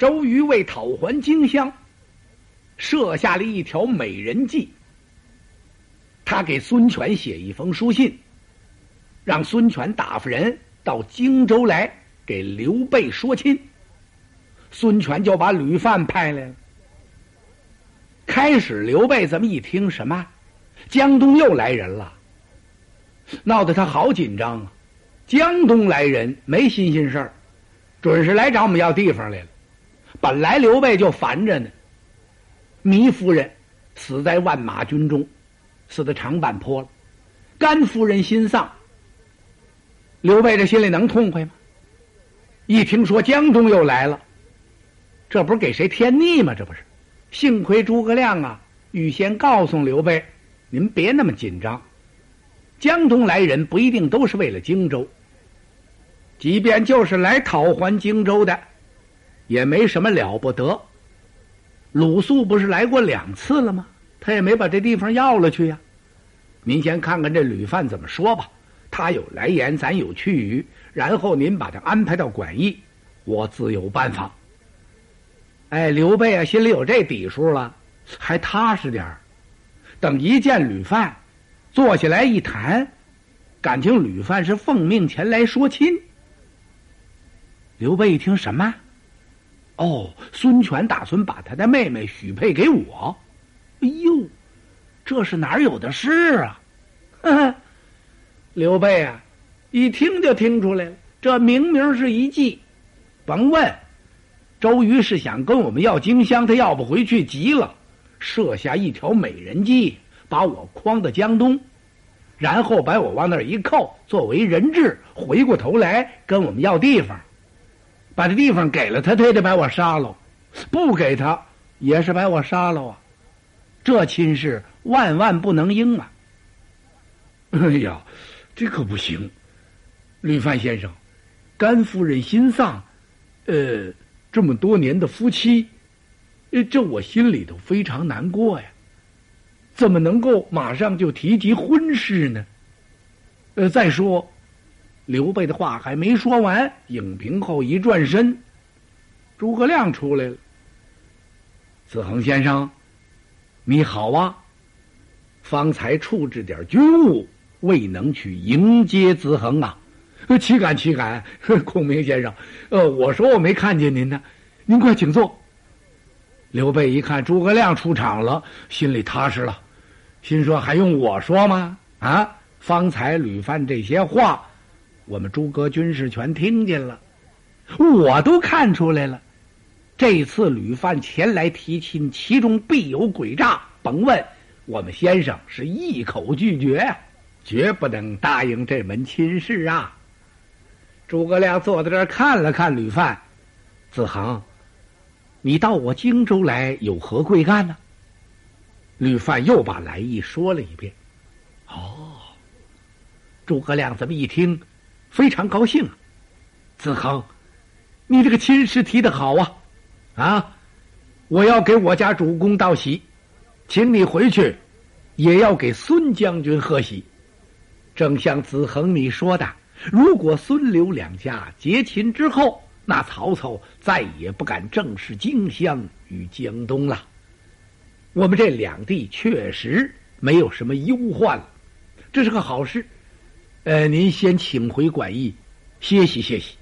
周瑜为讨还荆襄，设下了一条美人计。他给孙权写一封书信，让孙权打发人到荆州来给刘备说亲。孙权就把吕范派来了。开始，刘备这么一听，什么江东又来人了，闹得他好紧张啊！江东来人没新鲜事儿，准是来找我们要地方来了。本来刘备就烦着呢，糜夫人死在万马军中，死在长坂坡了。甘夫人心丧，刘备这心里能痛快吗？一听说江东又来了，这不是给谁添腻吗？这不是，幸亏诸葛亮啊，预先告诉刘备，您别那么紧张。江东来人不一定都是为了荆州，即便就是来讨还荆州的。也没什么了不得。鲁肃不是来过两次了吗？他也没把这地方要了去呀。您先看看这吕范怎么说吧。他有来言，咱有去语，然后您把他安排到馆驿，我自有办法。哎，刘备啊，心里有这底数了，还踏实点儿。等一见吕范，坐下来一谈，感情吕范是奉命前来说亲。刘备一听什么？哦，孙权打算把他的妹妹许配给我。哎呦，这是哪有的事啊？刘备啊，一听就听出来了，这明明是一计。甭问，周瑜是想跟我们要荆襄，他要不回去，急了，设下一条美人计，把我诓到江东，然后把我往那儿一扣，作为人质，回过头来跟我们要地方。把这地方给了他，他也得把我杀了；不给他，也是把我杀了啊！这亲事万万不能应啊！哎呀，这可不行！吕范先生，甘夫人心丧，呃，这么多年的夫妻，这我心里头非常难过呀。怎么能够马上就提及婚事呢？呃，再说。刘备的话还没说完，影屏后一转身，诸葛亮出来了。子恒先生，你好啊！方才处置点军务，未能去迎接子恒啊。岂敢岂敢！孔明先生，呃，我说我没看见您呢，您快请坐。刘备一看诸葛亮出场了，心里踏实了，心说还用我说吗？啊，方才吕范这些话。我们诸葛军士全听见了，我都看出来了。这次吕范前来提亲，其中必有诡诈。甭问，我们先生是一口拒绝，绝不能答应这门亲事啊！诸葛亮坐在这儿看了看吕范，子恒，你到我荆州来有何贵干呢？吕范又把来意说了一遍。哦，诸葛亮这么一听。非常高兴，啊，子恒，你这个亲事提的好啊，啊，我要给我家主公道喜，请你回去，也要给孙将军贺喜。正像子恒你说的，如果孙刘两家结亲之后，那曹操再也不敢正视荆襄与江东了。我们这两地确实没有什么忧患了，这是个好事。呃，您先请回馆驿歇息歇息，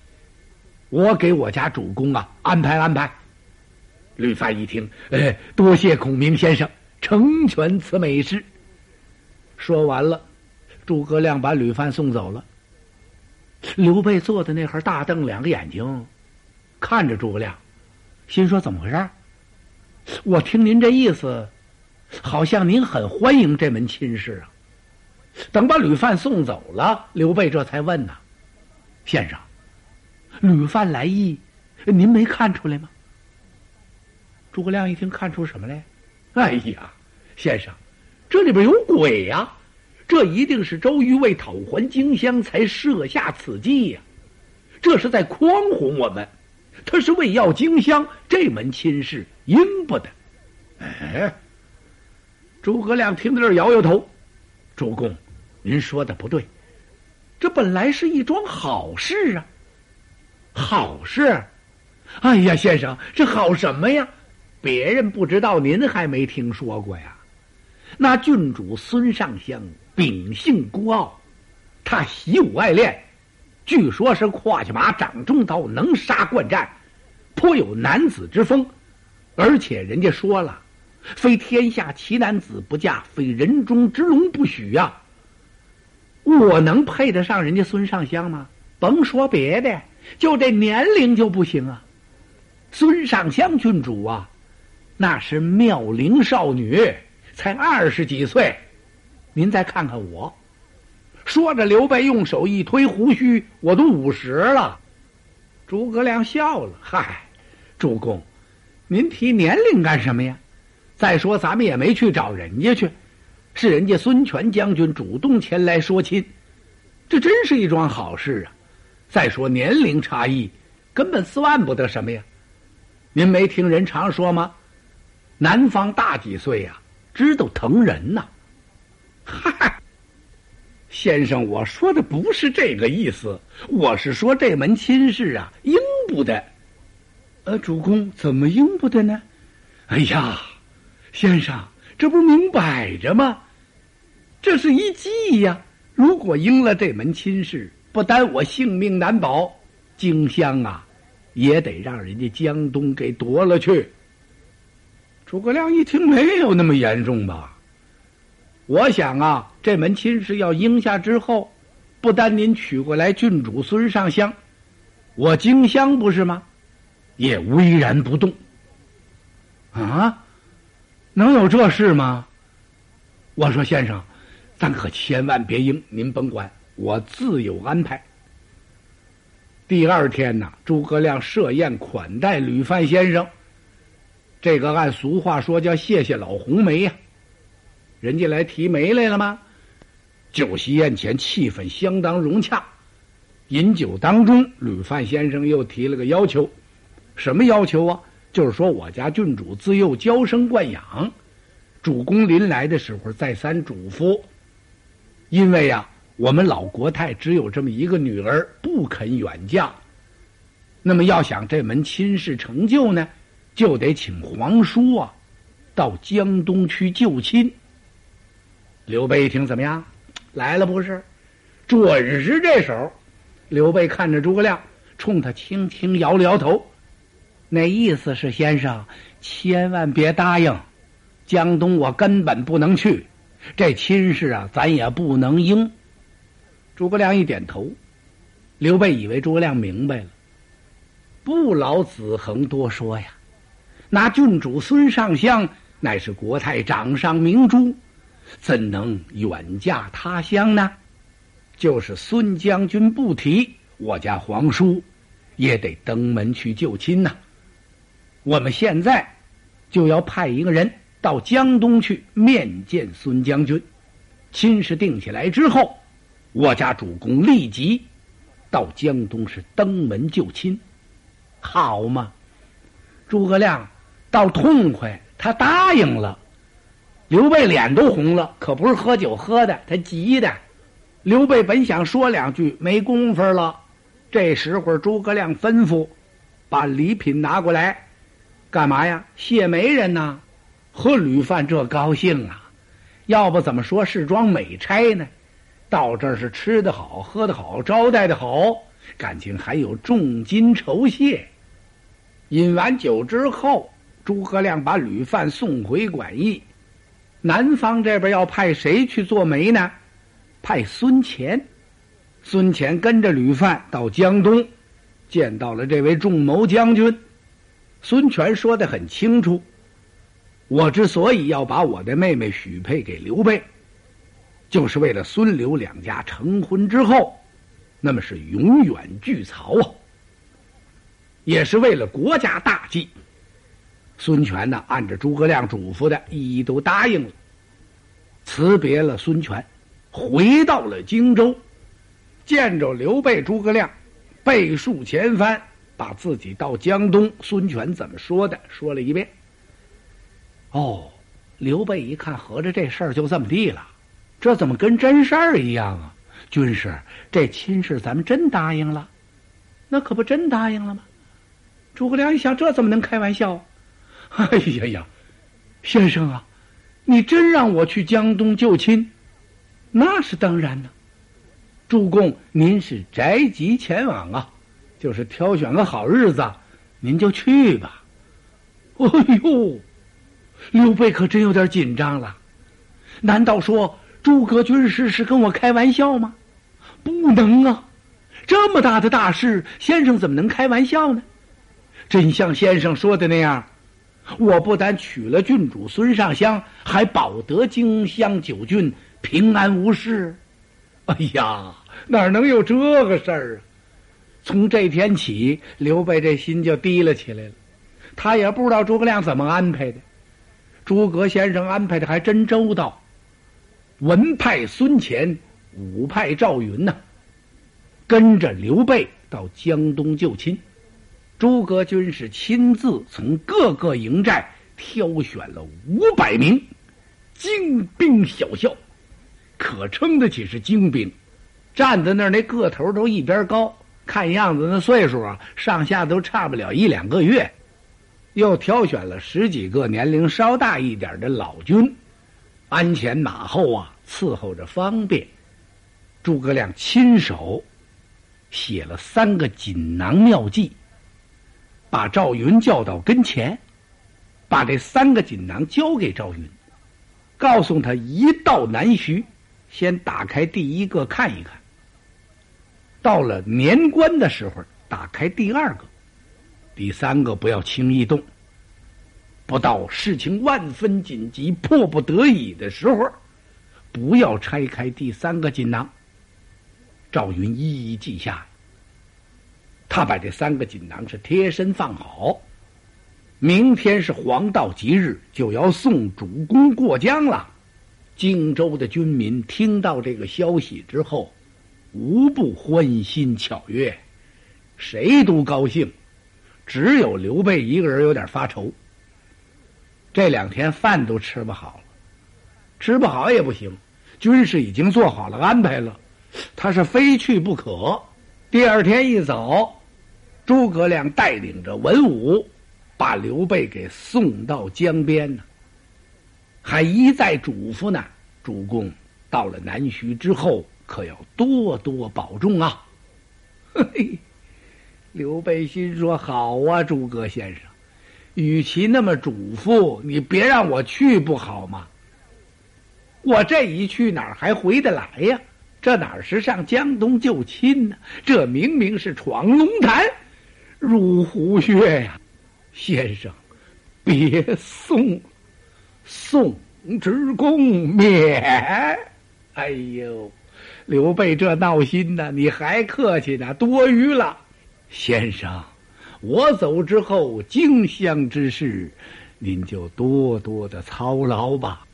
我给我家主公啊安排安排。吕范一听，哎，多谢孔明先生成全此美事。说完了，诸葛亮把吕范送走了。刘备坐在那儿，大瞪两个眼睛，看着诸葛亮，心说：怎么回事？我听您这意思，好像您很欢迎这门亲事啊。等把吕范送走了，刘备这才问呐：“先生，吕范来意，您没看出来吗？”诸葛亮一听，看出什么来？哎呀，先生，这里边有鬼呀！这一定是周瑜为讨还荆襄才设下此计呀！这是在诓哄我们，他是为要荆襄这门亲事，应不得。哎，诸葛亮听到这儿，摇摇头：“主公。”您说的不对，这本来是一桩好事啊！好事，哎呀，先生，这好什么呀？别人不知道，您还没听说过呀？那郡主孙尚香秉性孤傲，她习武爱练，据说是胯下马，掌中刀，能杀惯战，颇有男子之风。而且人家说了，非天下奇男子不嫁，非人中之龙不许呀。我能配得上人家孙尚香吗？甭说别的，就这年龄就不行啊。孙尚香郡主啊。那是妙龄少女，才二十几岁。您再看看我，说着，刘备用手一推胡须，我都五十了。诸葛亮笑了：“嗨，主公，您提年龄干什么呀？再说咱们也没去找人家去，是人家孙权将军主动前来说亲，这真是一桩好事啊。再说年龄差异，根本算不得什么呀。您没听人常说吗？”男方大几岁呀？知道疼人呐！嗨，先生，我说的不是这个意思，我是说这门亲事啊，应不得。呃，主公怎么应不得呢？哎呀，先生，这不明摆着吗？这是一计呀！如果应了这门亲事，不单我性命难保，荆襄啊，也得让人家江东给夺了去。诸葛亮一听，没有那么严重吧？我想啊，这门亲事要应下之后，不单您娶过来郡主孙尚香，我荆襄不是吗？也巍然不动。啊，能有这事吗？我说先生，咱可千万别应，您甭管，我自有安排。第二天呢，诸葛亮设宴款待吕范先生。这个按俗话说叫谢谢老红梅呀，人家来提媒来了吗？酒席宴前气氛相当融洽，饮酒当中，吕范先生又提了个要求，什么要求啊？就是说我家郡主自幼娇生惯养，主公临来的时候再三嘱咐，因为呀，我们老国太只有这么一个女儿，不肯远嫁，那么要想这门亲事成就呢？就得请皇叔啊，到江东去救亲。刘备一听怎么样？来了不是？准是这手。刘备看着诸葛亮，冲他轻轻摇了摇头，那意思是先生千万别答应，江东我根本不能去，这亲事啊，咱也不能应。诸葛亮一点头，刘备以为诸葛亮明白了，不劳子恒多说呀。那郡主孙尚香乃是国太掌上明珠，怎能远嫁他乡呢？就是孙将军不提，我家皇叔也得登门去救亲呐。我们现在就要派一个人到江东去面见孙将军，亲事定下来之后，我家主公立即到江东是登门救亲，好嘛？诸葛亮。倒痛快，他答应了。刘备脸都红了，可不是喝酒喝的，他急的。刘备本想说两句，没工夫了。这时候，诸葛亮吩咐把礼品拿过来，干嘛呀？谢媒人呐，和吕范这高兴啊！要不怎么说是桩美差呢？到这儿是吃的好，喝的好，招待的好，感情还有重金酬谢。饮完酒之后。诸葛亮把吕范送回馆驿，南方这边要派谁去做媒呢？派孙乾。孙乾跟着吕范到江东，见到了这位仲谋将军。孙权说的很清楚：我之所以要把我的妹妹许配给刘备，就是为了孙刘两家成婚之后，那么是永远聚曹啊，也是为了国家大计。孙权呢，按着诸葛亮嘱咐的，一一都答应了，辞别了孙权，回到了荆州，见着刘备、诸葛亮，背数前番，把自己到江东，孙权怎么说的说了一遍。哦，刘备一看，合着这事儿就这么地了，这怎么跟真事儿一样啊？军师，这亲事咱们真答应了，那可不真答应了吗？诸葛亮一想，这怎么能开玩笑？哎呀呀，先生啊，你真让我去江东救亲，那是当然的。主公，您是宅急前往啊，就是挑选个好日子，您就去吧。哎呦，刘备可真有点紧张了。难道说诸葛军师是跟我开玩笑吗？不能啊，这么大的大事，先生怎么能开玩笑呢？真像先生说的那样，我不但娶了郡主孙尚香，还保得荆襄九郡平安无事。哎呀，哪能有这个事儿啊？从这天起，刘备这心就提了起来了。他也不知道诸葛亮怎么安排的，诸葛先生安排的还真周到。文派孙乾，武派赵云呐，跟着刘备到江东救亲。诸葛军是亲自从各个营寨挑选了五百名精兵小校。可称得起是精兵，站在那儿那个头都一边高，看样子那岁数啊，上下都差不了一两个月。又挑选了十几个年龄稍大一点的老军，鞍前马后啊，伺候着方便。诸葛亮亲手写了三个锦囊妙计，把赵云叫到跟前，把这三个锦囊交给赵云，告诉他一到南徐。先打开第一个看一看，到了年关的时候，打开第二个，第三个不要轻易动。不到事情万分紧急、迫不得已的时候，不要拆开第三个锦囊。赵云一一记下，他把这三个锦囊是贴身放好。明天是黄道吉日，就要送主公过江了。荆州的军民听到这个消息之后，无不欢欣巧悦，谁都高兴，只有刘备一个人有点发愁。这两天饭都吃不好了，吃不好也不行，军事已经做好了安排了，他是非去不可。第二天一早，诸葛亮带领着文武，把刘备给送到江边呢。还一再嘱咐呢，主公到了南徐之后，可要多多保重啊！嘿嘿，刘备心说：“好啊，诸葛先生，与其那么嘱咐，你别让我去不好吗？我这一去哪儿还回得来呀？这哪是上江东救亲呢？这明明是闯龙潭，入虎穴呀！先生，别送。”宋之公免。哎呦，刘备这闹心呢，你还客气呢，多余了。先生，我走之后，荆襄之事，您就多多的操劳吧。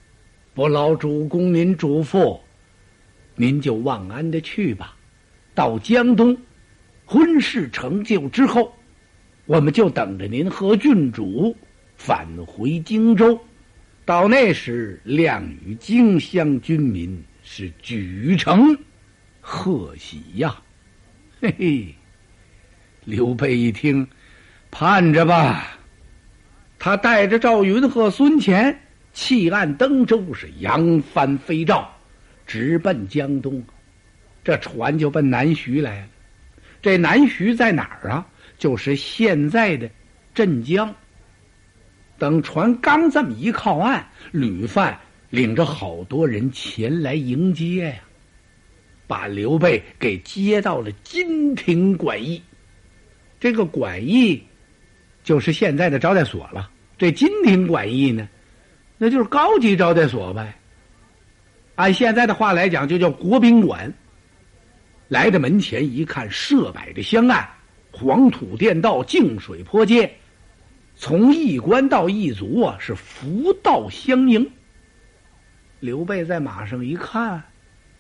不劳主公您嘱咐，您就忘安的去吧。到江东，婚事成就之后，我们就等着您和郡主返回荆州。到那时，亮与荆襄军民是举城贺喜呀！嘿嘿，刘备一听，盼着吧。他带着赵云和孙乾弃岸登舟，是扬帆飞赵，直奔江东。这船就奔南徐来了。这南徐在哪儿啊？就是现在的镇江。等船刚这么一靠岸，吕范领着好多人前来迎接呀，把刘备给接到了金庭馆驿。这个馆驿就是现在的招待所了。这金庭馆驿呢，那就是高级招待所呗。按现在的话来讲，就叫国宾馆。来到门前一看，设摆的香案，黄土垫道，净水坡阶。从驿官到驿卒啊，是福道相迎。刘备在马上一看，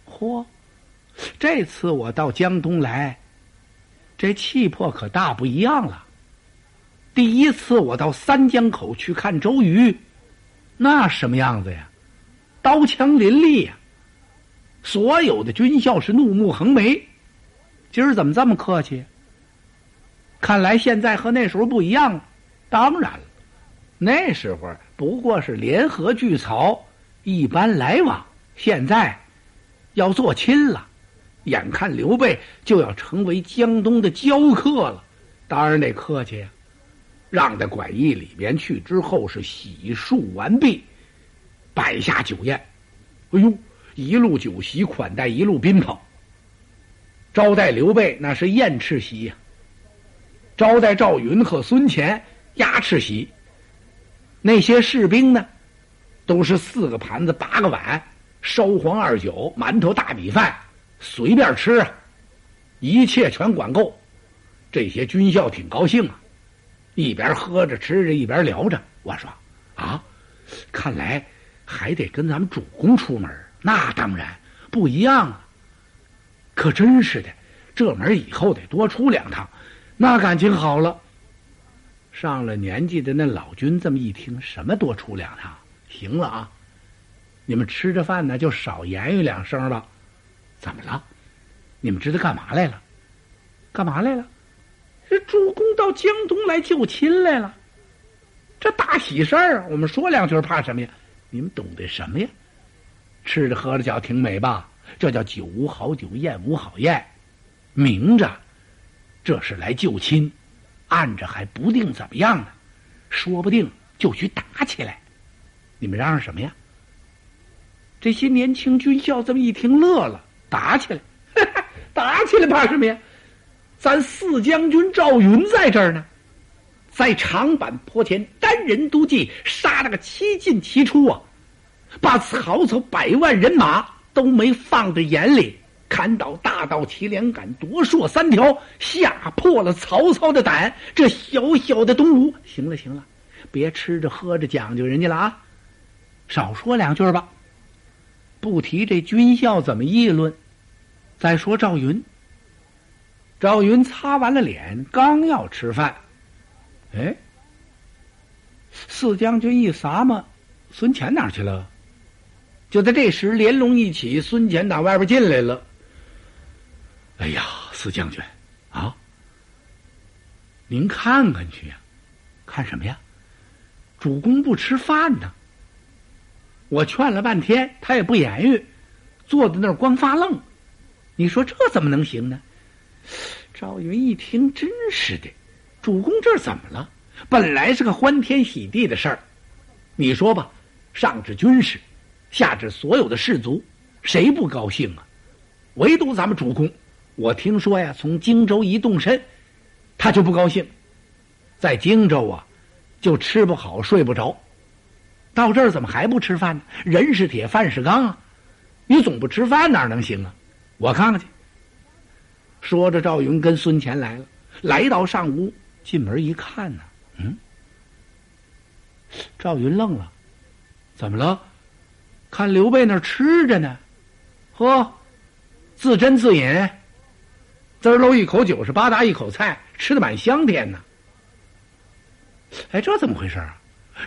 嚯，这次我到江东来，这气魄可大不一样了。第一次我到三江口去看周瑜，那什么样子呀？刀枪林立呀，所有的军校是怒目横眉。今儿怎么这么客气？看来现在和那时候不一样了。当然了，那时候不过是联合聚曹，一般来往。现在要做亲了，眼看刘备就要成为江东的交客了，当然得客气呀。让到馆驿里边去之后，是洗漱完毕，摆下酒宴。哎呦，一路酒席款待一路宾朋，招待刘备那是宴翅席呀。招待赵云和孙乾鸭翅席。那些士兵呢，都是四个盘子八个碗，烧黄二酒，馒头大米饭，随便吃啊，一切全管够。这些军校挺高兴啊。一边喝着吃着，一边聊着。我说：“啊，看来还得跟咱们主公出门。那当然不一样啊。可真是的，这门以后得多出两趟，那感情好了。上了年纪的那老君这么一听，什么多出两趟？行了啊，你们吃着饭呢，就少言语两声吧。怎么了？你们知道干嘛来了？干嘛来了？”这主公到江东来救亲来了，这大喜事儿啊！我们说两句怕什么呀？你们懂得什么呀？吃着喝着觉挺美吧？这叫酒无好酒，宴无好宴。明着这是来救亲，暗着还不定怎么样呢，说不定就去打起来。你们嚷嚷什么呀？这些年轻军校这么一听乐了，打起来，打起来怕什么呀？咱四将军赵云在这儿呢，在长坂坡前单人独骑，杀了个七进七出啊！把曹操百万人马都没放在眼里，砍倒大刀祁连杆，夺槊三条，吓破了曹操的胆。这小小的东吴，行了行了，别吃着喝着讲究人家了啊！少说两句吧，不提这军校怎么议论，再说赵云。赵云擦完了脸，刚要吃饭，哎，四将军一撒嘛，孙乾哪去了？就在这时，连龙一起，孙乾打外边进来了。哎呀，四将军，啊，您看看去呀，看什么呀？主公不吃饭呢。我劝了半天，他也不言语，坐在那儿光发愣。你说这怎么能行呢？赵云一听，真是的，主公这怎么了？本来是个欢天喜地的事儿，你说吧，上至军士，下至所有的士卒，谁不高兴啊？唯独咱们主公，我听说呀，从荆州一动身，他就不高兴，在荆州啊，就吃不好睡不着，到这儿怎么还不吃饭呢？人是铁，饭是钢啊，你总不吃饭哪能行啊？我看看去。说着，赵云跟孙乾来了，来到上屋，进门一看呢，嗯，赵云愣了，怎么了？看刘备那儿吃着呢，呵，自斟自饮，滋儿喽一口酒，是吧嗒一口菜，吃的满香甜呢。哎，这怎么回事啊？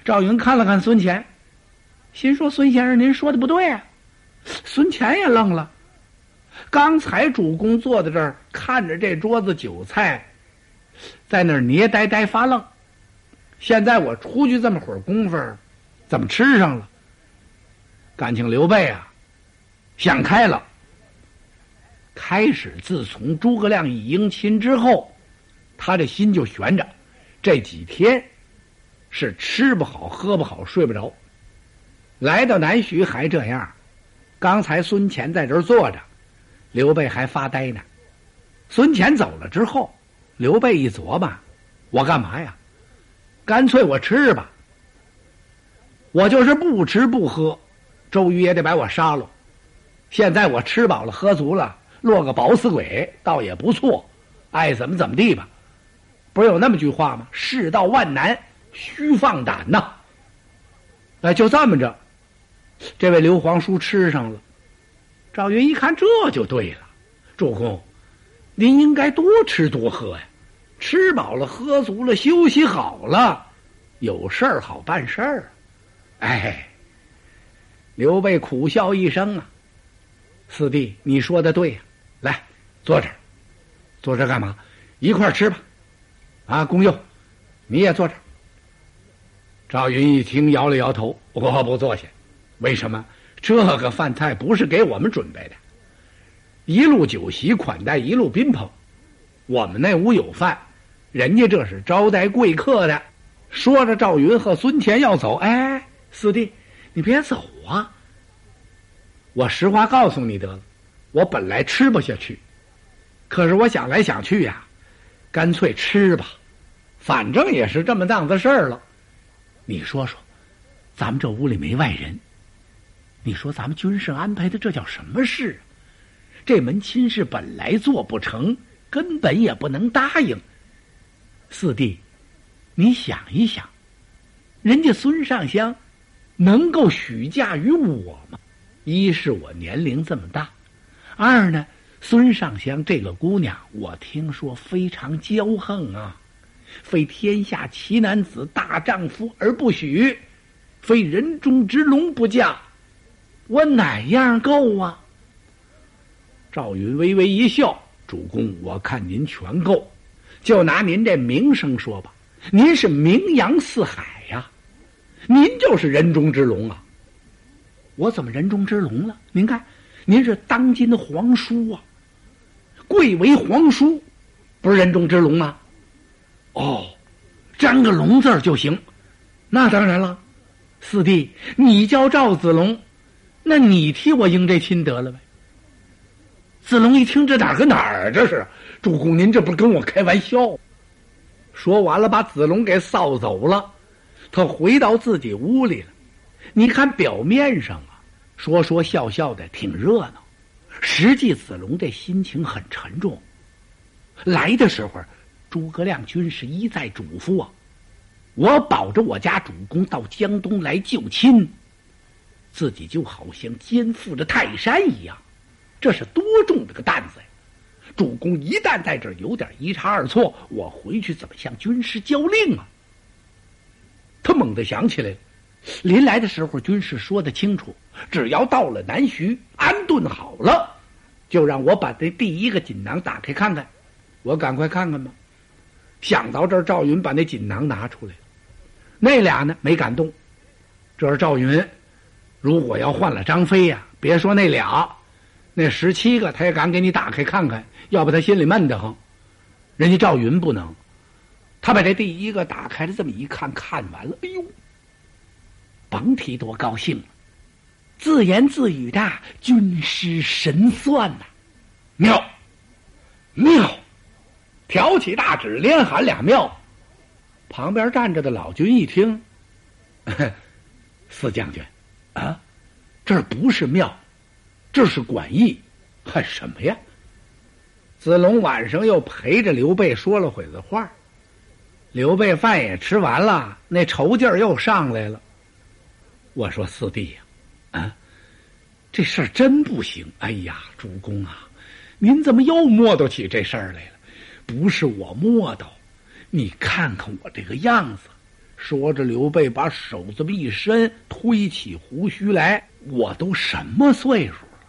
赵云看了看孙乾，心说：“孙先生，您说的不对啊。”孙乾也愣了。刚才主公坐在这儿，看着这桌子酒菜，在那儿捏呆呆发愣。现在我出去这么会儿功夫，怎么吃上了？感情刘备啊，想开了。开始自从诸葛亮一迎亲之后，他这心就悬着。这几天是吃不好、喝不好、睡不着。来到南徐还这样。刚才孙乾在这儿坐着。刘备还发呆呢，孙权走了之后，刘备一琢磨：我干嘛呀？干脆我吃吧。我就是不吃不喝，周瑜也得把我杀了。现在我吃饱了喝足了，落个饱死鬼倒也不错，爱怎么怎么地吧。不是有那么句话吗？世道万难，须放胆呐。哎，就这么着，这位刘皇叔吃上了。赵云一看，这就对了，主公，您应该多吃多喝呀，吃饱了喝足了，休息好了，有事儿好办事儿。哎，刘备苦笑一声啊，四弟，你说的对呀，来，坐这儿，坐这儿干嘛？一块儿吃吧。啊，公佑，你也坐这儿。赵云一听，摇了摇头：“我不坐下。为什么？这个饭菜不是给我们准备的。一路酒席款待，一路宾朋。我们那屋有饭，人家这是招待贵客的。”说着，赵云和孙乾要走。哎，四弟，你别走啊！我实话告诉你得了，我本来吃不下去，可是我想来想去呀，干脆吃吧，反正也是这么档子事儿了。你说说，咱们这屋里没外人，你说咱们军事安排的这叫什么事？这门亲事本来做不成，根本也不能答应。四弟，你想一想，人家孙尚香能够许嫁于我吗？一是我年龄这么大，二呢，孙尚香这个姑娘，我听说非常骄横啊。非天下奇男子大丈夫而不许，非人中之龙不嫁，我哪样够啊？赵云微微一笑：“主公，我看您全够。就拿您这名声说吧，您是名扬四海呀，您就是人中之龙啊。我怎么人中之龙了？您看，您是当今的皇叔啊，贵为皇叔，不是人中之龙吗？”哦，沾个龙字就行，那当然了。四弟，你叫赵子龙，那你替我应这亲得了呗。子龙一听，这哪儿跟哪儿啊？这是主公，您这不是跟我开玩笑？说完了，把子龙给扫走了。他回到自己屋里了。你看表面上啊，说说笑笑的，挺热闹。实际子龙这心情很沉重。来的时候。诸葛亮军师一再嘱咐啊，我保着我家主公到江东来救亲，自己就好像肩负着泰山一样，这是多重的个担子呀！主公一旦在这儿有点一差二错，我回去怎么向军师交令啊？他猛地想起来了，临来的时候军师说的清楚，只要到了南徐安顿好了，就让我把这第一个锦囊打开看看，我赶快看看吧。想到这儿，赵云把那锦囊拿出来了。那俩呢没敢动。这是赵云，如果要换了张飞呀，别说那俩，那十七个他也敢给你打开看看，要不他心里闷得慌。人家赵云不能，他把这第一个打开了，这么一看，看完了，哎呦，甭提多高兴了，自言自语的：“军师神算呐，妙，妙。”挑起大指，连喊俩妙。旁边站着的老君一听，四将军，啊，这不是庙，这是馆驿，喊什么呀？子龙晚上又陪着刘备说了会子话，刘备饭也吃完了，那愁劲儿又上来了。我说四弟呀，啊，这事儿真不行。哎呀，主公啊，您怎么又磨叨起这事儿来了？不是我磨叨，你看看我这个样子。说着，刘备把手这么一伸，推起胡须来。我都什么岁数了？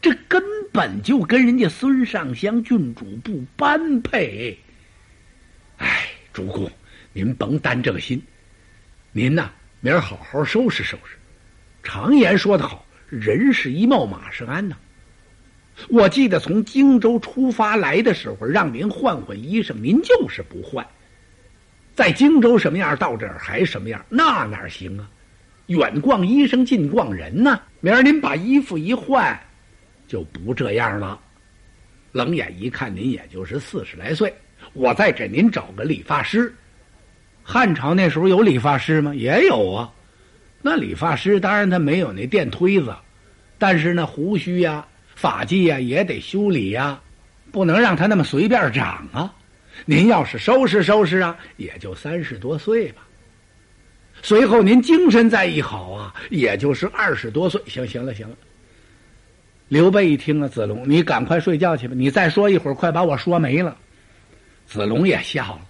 这根本就跟人家孙尚香郡主不般配。哎，主公，您甭担这个心。您呐，明儿好好收拾收拾。常言说得好，人是一貌，马是鞍呐。我记得从荆州出发来的时候，让您换换衣裳，您就是不换。在荆州什么样，到这儿还什么样，那哪行啊？远逛衣裳，近逛人呢。明儿您把衣服一换，就不这样了。冷眼一看，您也就是四十来岁，我再给您找个理发师。汉朝那时候有理发师吗？也有啊。那理发师当然他没有那电推子，但是那胡须呀。发髻呀也得修理呀，不能让他那么随便长啊。您要是收拾收拾啊，也就三十多岁吧。随后您精神再一好啊，也就是二十多岁。行行了行了。刘备一听啊，子龙，你赶快睡觉去吧。你再说一会儿，快把我说没了。子龙也笑了。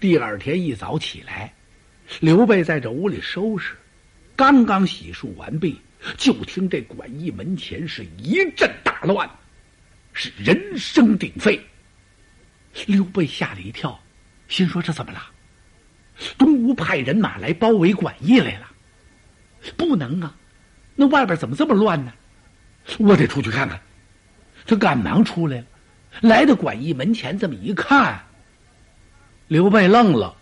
第二天一早起来，刘备在这屋里收拾，刚刚洗漱完毕。就听这馆驿门前是一阵大乱，是人声鼎沸。刘备吓了一跳，心说这怎么了？东吴派人马来包围馆驿来了，不能啊！那外边怎么这么乱呢？我得出去看看。他赶忙出来了，来到馆驿门前，这么一看，刘备愣了，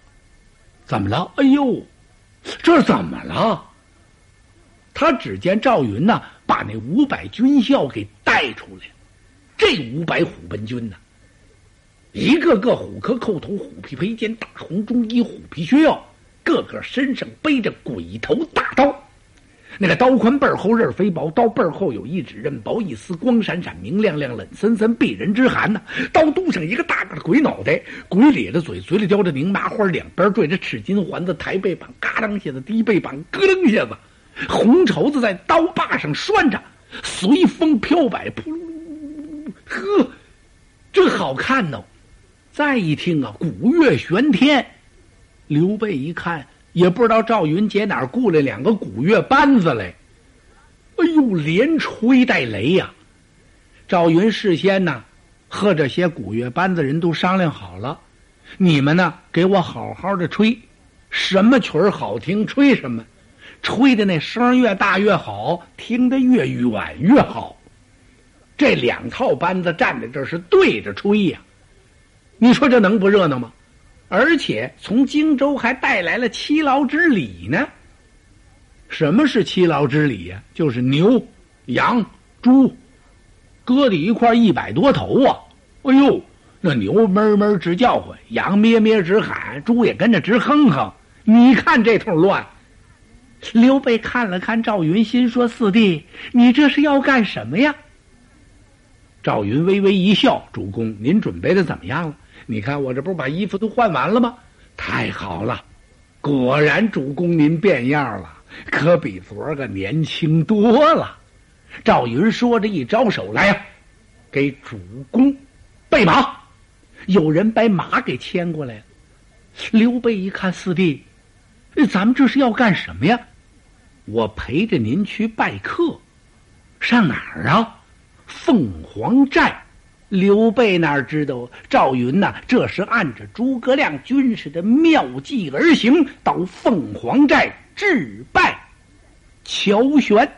怎么了？哎呦，这怎么了？他只见赵云呢，把那五百军校给带出来。这五百虎贲军呢，一个个虎壳扣头、虎皮披肩、大红中衣、虎皮靴袄，个个身上背着鬼头大刀。那个刀宽背厚刃儿飞薄，刀背儿后有一指刃薄一丝，光闪闪明亮亮，冷森森避人之寒呐。刀肚上一个大个的鬼脑袋，鬼咧着嘴，嘴里叼着拧麻花，两边缀着赤金环子，抬背膀嘎当下子，低背膀咯噔一下子，红绸子在刀把上拴着，随风飘摆，噗噜噜，呵，这好看哦！再一听啊，鼓乐喧天，刘备一看。也不知道赵云姐哪儿雇来两个鼓乐班子来，哎呦，连吹带擂呀！赵云事先呢和这些鼓乐班子人都商量好了，你们呢给我好好的吹，什么曲儿好听吹什么，吹的那声越大越好，听得越远越好。这两套班子站在这是对着吹呀，你说这能不热闹吗？而且从荆州还带来了七劳之礼呢。什么是七劳之礼呀？就是牛、羊、猪，搁在一块一百多头啊！哎呦，那牛哞哞直叫唤，羊咩咩直喊，猪也跟着直哼哼。你看这通乱。刘备看了看赵云，心说：“四弟，你这是要干什么呀？”赵云微微一笑：“主公，您准备的怎么样了？”你看我这不是把衣服都换完了吗？太好了，果然主公您变样了，可比昨儿个年轻多了。赵云说着一招手来呀，给主公备马。有人把马给牵过来了。刘备一看四弟，咱们这是要干什么呀？我陪着您去拜客，上哪儿啊？凤凰寨。刘备哪知道赵云呐，这是按着诸葛亮军事的妙计而行，到凤凰寨置败乔玄。